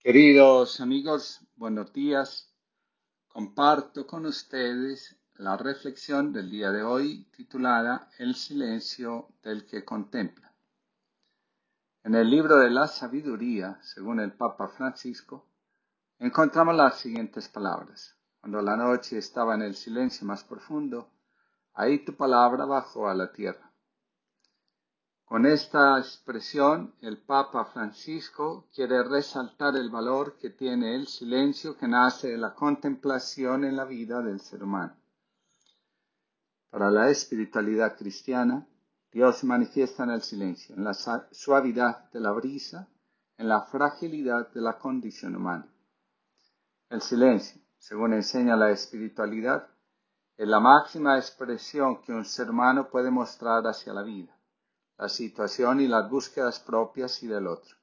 Queridos amigos, buenos días. Comparto con ustedes la reflexión del día de hoy titulada El silencio del que contempla. En el libro de la sabiduría, según el Papa Francisco, encontramos las siguientes palabras. Cuando la noche estaba en el silencio más profundo, ahí tu palabra bajó a la tierra. Con esta expresión, el Papa Francisco quiere resaltar el valor que tiene el silencio que nace de la contemplación en la vida del ser humano. Para la espiritualidad cristiana, Dios se manifiesta en el silencio, en la suavidad de la brisa, en la fragilidad de la condición humana. El silencio, según enseña la espiritualidad, es la máxima expresión que un ser humano puede mostrar hacia la vida la situación y las búsquedas propias y del otro.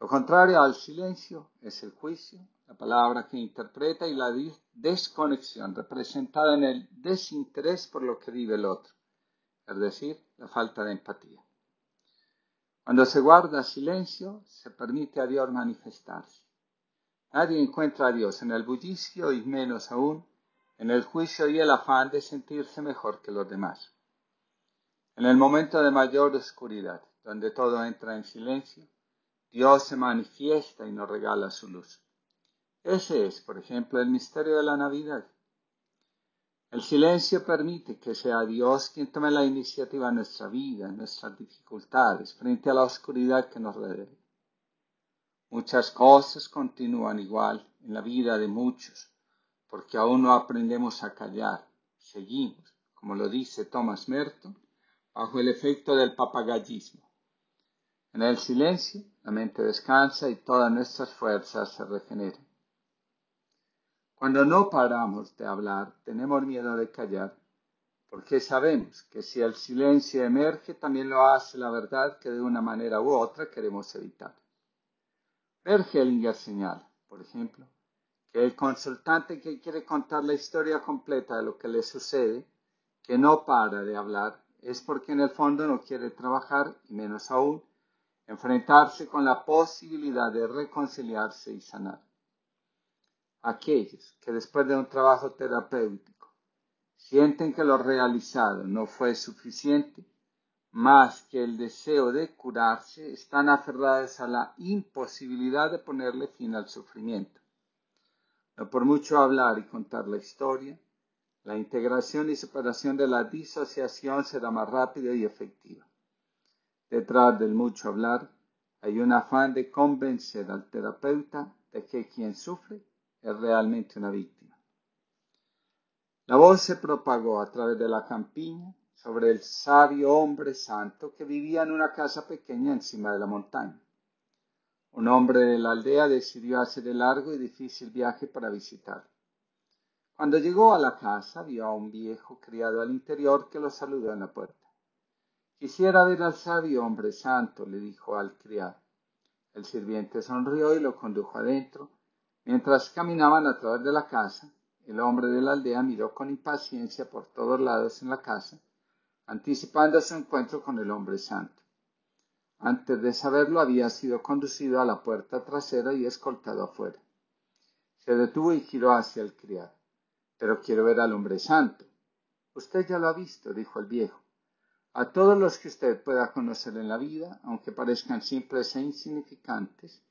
Lo contrario al silencio es el juicio, la palabra que interpreta y la desconexión representada en el desinterés por lo que vive el otro, es decir, la falta de empatía. Cuando se guarda silencio, se permite a Dios manifestarse. Nadie encuentra a Dios en el bullicio y menos aún en el juicio y el afán de sentirse mejor que los demás. En el momento de mayor oscuridad, donde todo entra en silencio, Dios se manifiesta y nos regala su luz. Ese es, por ejemplo, el misterio de la Navidad. El silencio permite que sea Dios quien tome la iniciativa en nuestra vida, en nuestras dificultades, frente a la oscuridad que nos rodea. Muchas cosas continúan igual en la vida de muchos, porque aún no aprendemos a callar, seguimos, como lo dice Thomas Merton, bajo el efecto del papagallismo. En el silencio, la mente descansa y todas nuestras fuerzas se regeneran. Cuando no paramos de hablar, tenemos miedo de callar, porque sabemos que si el silencio emerge, también lo hace la verdad que de una manera u otra queremos evitar. Bergelinger señala, por ejemplo, que el consultante que quiere contar la historia completa de lo que le sucede, que no para de hablar, es porque en el fondo no quiere trabajar y menos aún enfrentarse con la posibilidad de reconciliarse y sanar. Aquellos que después de un trabajo terapéutico sienten que lo realizado no fue suficiente, más que el deseo de curarse, están aferrados a la imposibilidad de ponerle fin al sufrimiento. No por mucho hablar y contar la historia, la integración y separación de la disociación será más rápida y efectiva. Detrás del mucho hablar hay un afán de convencer al terapeuta de que quien sufre es realmente una víctima. La voz se propagó a través de la campiña sobre el sabio hombre santo que vivía en una casa pequeña encima de la montaña. Un hombre de la aldea decidió hacer el largo y difícil viaje para visitarlo. Cuando llegó a la casa, vio a un viejo criado al interior que lo saludó en la puerta. Quisiera ver al sabio hombre santo, le dijo al criado. El sirviente sonrió y lo condujo adentro. Mientras caminaban a través de la casa, el hombre de la aldea miró con impaciencia por todos lados en la casa, anticipando su encuentro con el hombre santo. Antes de saberlo, había sido conducido a la puerta trasera y escoltado afuera. Se detuvo y giró hacia el criado pero quiero ver al hombre santo. Usted ya lo ha visto, dijo el viejo. A todos los que usted pueda conocer en la vida, aunque parezcan simples e insignificantes,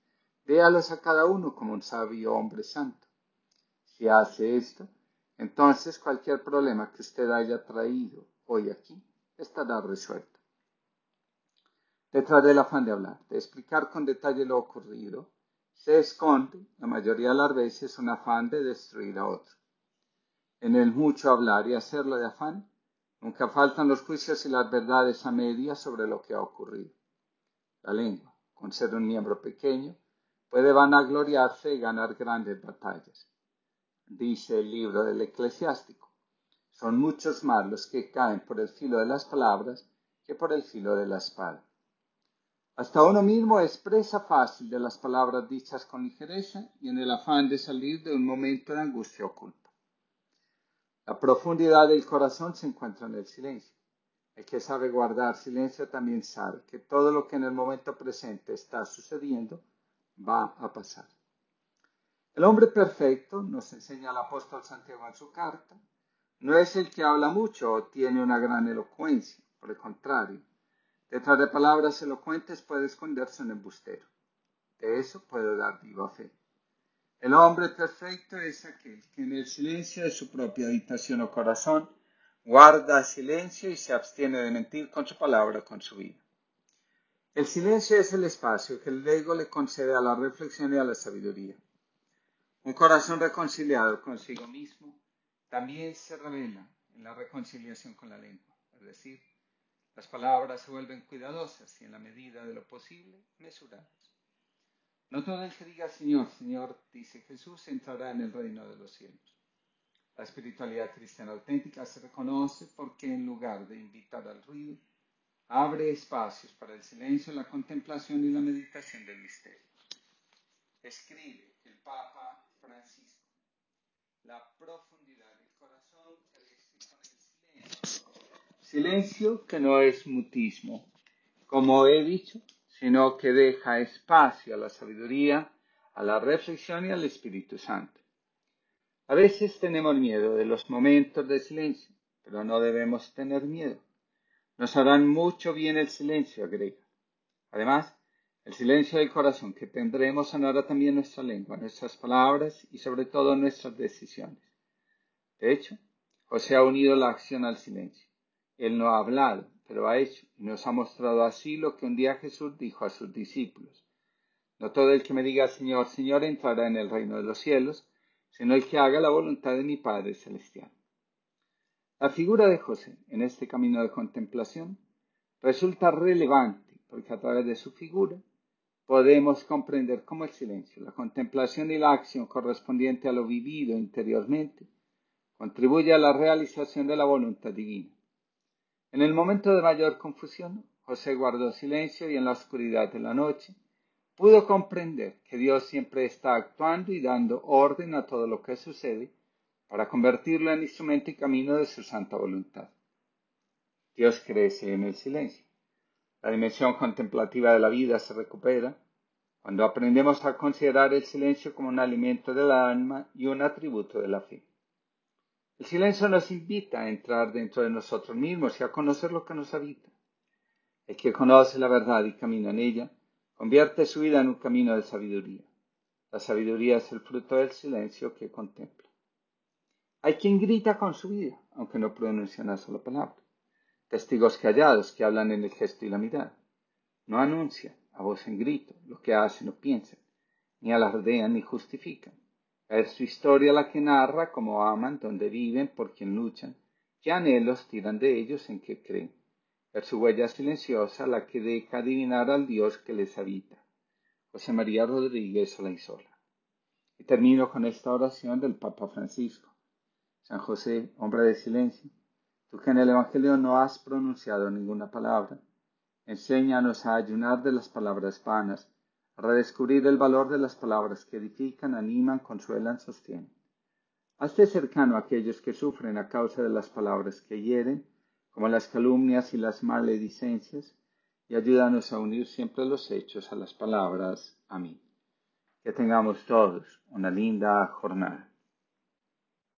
véalos a cada uno como un sabio hombre santo. Si hace esto, entonces cualquier problema que usted haya traído hoy aquí estará resuelto. Detrás del afán de hablar, de explicar con detalle lo ocurrido, se esconde, la mayoría de las veces, un afán de destruir a otro en el mucho hablar y hacerlo de afán, nunca faltan los juicios y las verdades a medias sobre lo que ha ocurrido. La lengua, con ser un miembro pequeño, puede vanagloriarse y ganar grandes batallas. Dice el libro del eclesiástico, son muchos más los que caen por el filo de las palabras que por el filo de la espada. Hasta uno mismo es presa fácil de las palabras dichas con ligereza y en el afán de salir de un momento de angustia oculta. La profundidad del corazón se encuentra en el silencio. El que sabe guardar silencio también sabe que todo lo que en el momento presente está sucediendo va a pasar. El hombre perfecto, nos enseña el apóstol Santiago en su carta, no es el que habla mucho o tiene una gran elocuencia, por el contrario, detrás de palabras elocuentes puede esconderse un embustero. De eso puedo dar viva fe. El hombre perfecto es aquel que en el silencio de su propia habitación o corazón guarda silencio y se abstiene de mentir con su palabra o con su vida. El silencio es el espacio que el ego le concede a la reflexión y a la sabiduría. Un corazón reconciliado consigo mismo también se revela en la reconciliación con la lengua, es decir, las palabras se vuelven cuidadosas y en la medida de lo posible mesuradas. No todo el que diga Señor, Señor, dice Jesús, entrará en el reino de los cielos. La espiritualidad cristiana auténtica se reconoce porque en lugar de invitar al ruido, abre espacios para el silencio, la contemplación y la meditación del misterio. Escribe el Papa Francisco. La profundidad del corazón con el silencio. Silencio que no es mutismo, como he dicho, sino que deja espacio a la sabiduría, a la reflexión y al Espíritu Santo. A veces tenemos miedo de los momentos de silencio, pero no debemos tener miedo. Nos harán mucho bien el silencio, agrega. Además, el silencio del corazón que tendremos sanará también nuestra lengua, nuestras palabras y sobre todo nuestras decisiones. De hecho, José ha unido la acción al silencio. Él no ha hablado, pero ha hecho, y nos ha mostrado así lo que un día Jesús dijo a sus discípulos. No todo el que me diga Señor, Señor entrará en el reino de los cielos, sino el que haga la voluntad de mi Padre Celestial. La figura de José en este camino de contemplación resulta relevante porque a través de su figura podemos comprender cómo el silencio, la contemplación y la acción correspondiente a lo vivido interiormente contribuye a la realización de la voluntad divina. En el momento de mayor confusión, José guardó silencio y en la oscuridad de la noche pudo comprender que Dios siempre está actuando y dando orden a todo lo que sucede para convertirlo en instrumento y camino de su santa voluntad. Dios crece en el silencio. La dimensión contemplativa de la vida se recupera cuando aprendemos a considerar el silencio como un alimento del alma y un atributo de la fe. El silencio nos invita a entrar dentro de nosotros mismos y a conocer lo que nos habita. El que conoce la verdad y camina en ella, convierte su vida en un camino de sabiduría. La sabiduría es el fruto del silencio que contempla. Hay quien grita con su vida, aunque no pronuncia una sola palabra testigos callados que hablan en el gesto y la mirada. No anuncian a voz en grito lo que hacen o piensan, ni alardean ni justifican. Es su historia la que narra cómo aman, donde viven, por quien luchan, qué anhelos tiran de ellos en qué creen. Es su huella silenciosa la que deja adivinar al Dios que les habita. José María Rodríguez Sola. Y termino con esta oración del Papa Francisco. San José, hombre de silencio, Tú que en el Evangelio no has pronunciado ninguna palabra, enséñanos a ayunar de las palabras vanas, redescubrir el valor de las palabras que edifican, animan, consuelan, sostienen. Hazte cercano a aquellos que sufren a causa de las palabras que hieren, como las calumnias y las maledicencias, y ayúdanos a unir siempre los hechos a las palabras. Amén. Que tengamos todos una linda jornada.